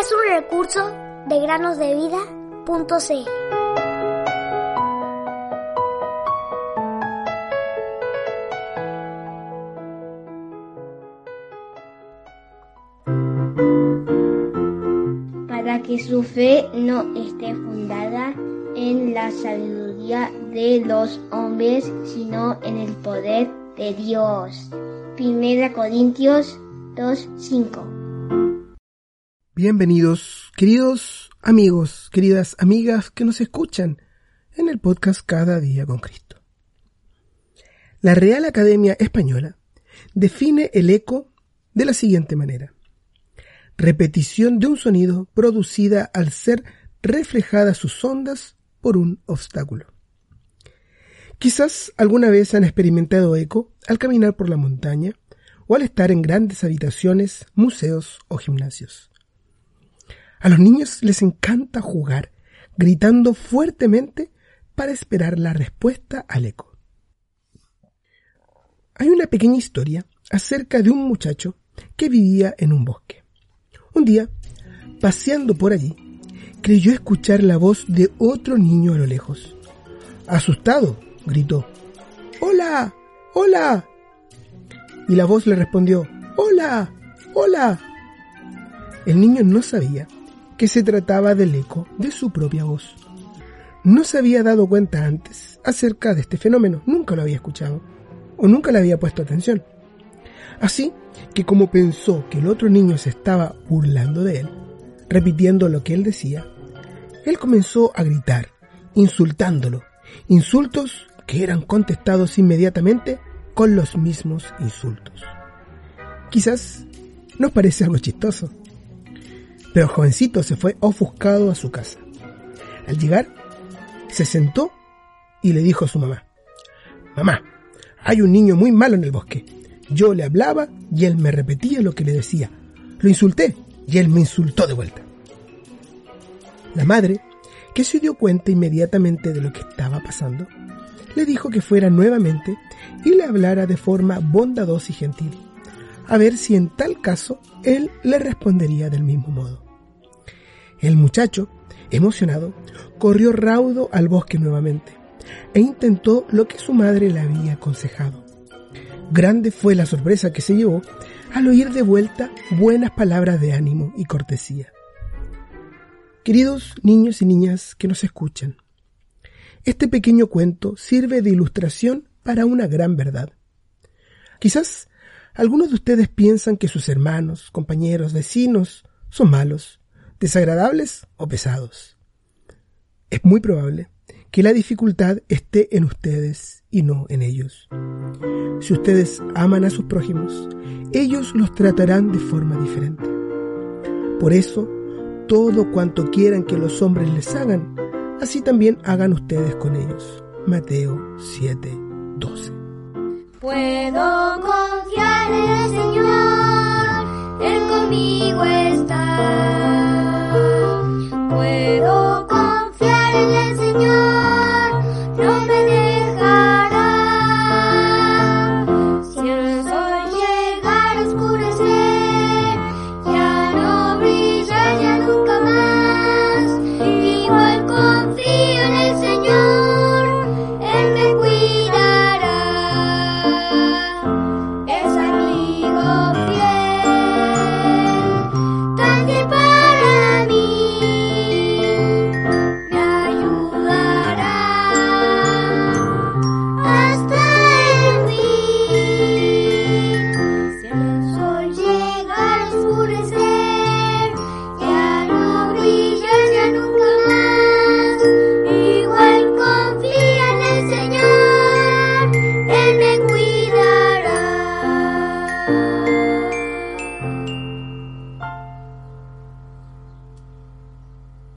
es un recurso de granosdevida.cl. Para que su fe no esté fundada en la sabiduría de los hombres, sino en el poder de Dios. Primera Corintios 2:5. Bienvenidos, queridos amigos, queridas amigas que nos escuchan en el podcast Cada día con Cristo. La Real Academia Española define el eco de la siguiente manera. Repetición de un sonido producida al ser reflejadas sus ondas por un obstáculo. Quizás alguna vez han experimentado eco al caminar por la montaña o al estar en grandes habitaciones, museos o gimnasios. A los niños les encanta jugar, gritando fuertemente para esperar la respuesta al eco. Hay una pequeña historia acerca de un muchacho que vivía en un bosque. Un día, paseando por allí, creyó escuchar la voz de otro niño a lo lejos. Asustado, gritó, ¡Hola! ¡Hola! Y la voz le respondió, ¡Hola! ¡Hola! El niño no sabía que se trataba del eco de su propia voz. No se había dado cuenta antes acerca de este fenómeno, nunca lo había escuchado o nunca le había puesto atención. Así que como pensó que el otro niño se estaba burlando de él, repitiendo lo que él decía, él comenzó a gritar, insultándolo, insultos que eran contestados inmediatamente con los mismos insultos. Quizás nos parece algo chistoso, pero el jovencito se fue ofuscado a su casa. Al llegar, se sentó y le dijo a su mamá, Mamá, hay un niño muy malo en el bosque. Yo le hablaba y él me repetía lo que le decía. Lo insulté y él me insultó de vuelta. La madre, que se dio cuenta inmediatamente de lo que estaba pasando, le dijo que fuera nuevamente y le hablara de forma bondadosa y gentil, a ver si en tal caso él le respondería del mismo modo. El muchacho, emocionado, corrió raudo al bosque nuevamente e intentó lo que su madre le había aconsejado. Grande fue la sorpresa que se llevó al oír de vuelta buenas palabras de ánimo y cortesía. Queridos niños y niñas que nos escuchan, este pequeño cuento sirve de ilustración para una gran verdad. Quizás algunos de ustedes piensan que sus hermanos, compañeros, vecinos son malos, desagradables o pesados. Es muy probable que la dificultad esté en ustedes y no en ellos. Si ustedes aman a sus prójimos, ellos los tratarán de forma diferente. Por eso, todo cuanto quieran que los hombres les hagan, así también hagan ustedes con ellos. Mateo 7, 12. Puedo confiar en el Señor, Él conmigo está.